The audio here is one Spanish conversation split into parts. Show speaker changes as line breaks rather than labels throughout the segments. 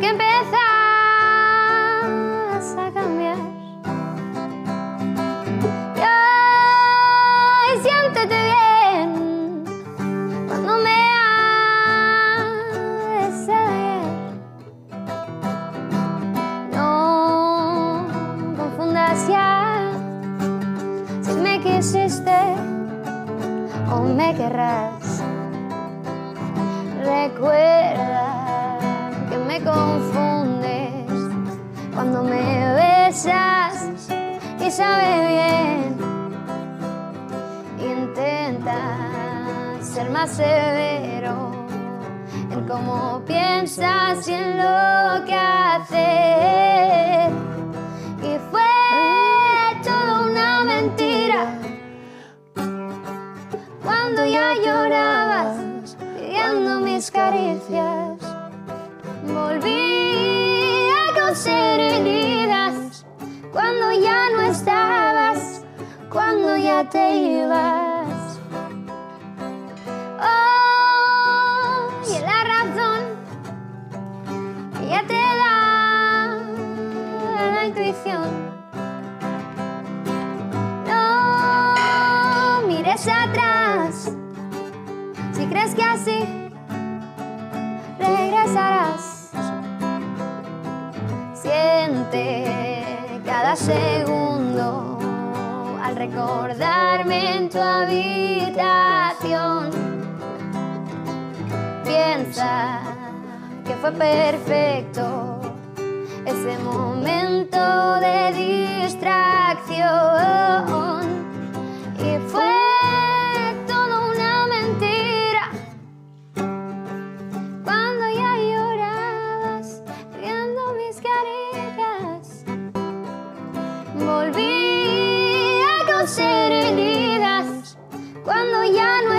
que empezás a cambiar. Y siéntete bien cuando me hables de ayer. No confundas ya si me quisiste o me querrás. Recuerda cuando me besas y sabe bien. Intenta ser más severo en cómo piensas y en lo que haces. Y fue toda una mentira cuando ya llorabas pidiendo mis caricias. Volví te ibas. Oh, y la razón que ya te da la intuición. No mires atrás si crees que así regresarás. Siente cada segundo recordarme en tu habitación. Piensa que fue perfecto ese momento de distracción. Y fue toda una mentira cuando ya llorabas viendo mis caricias. Volví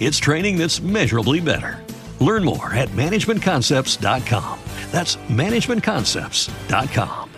it's training that's measurably better. Learn more at managementconcepts.com. That's managementconcepts.com.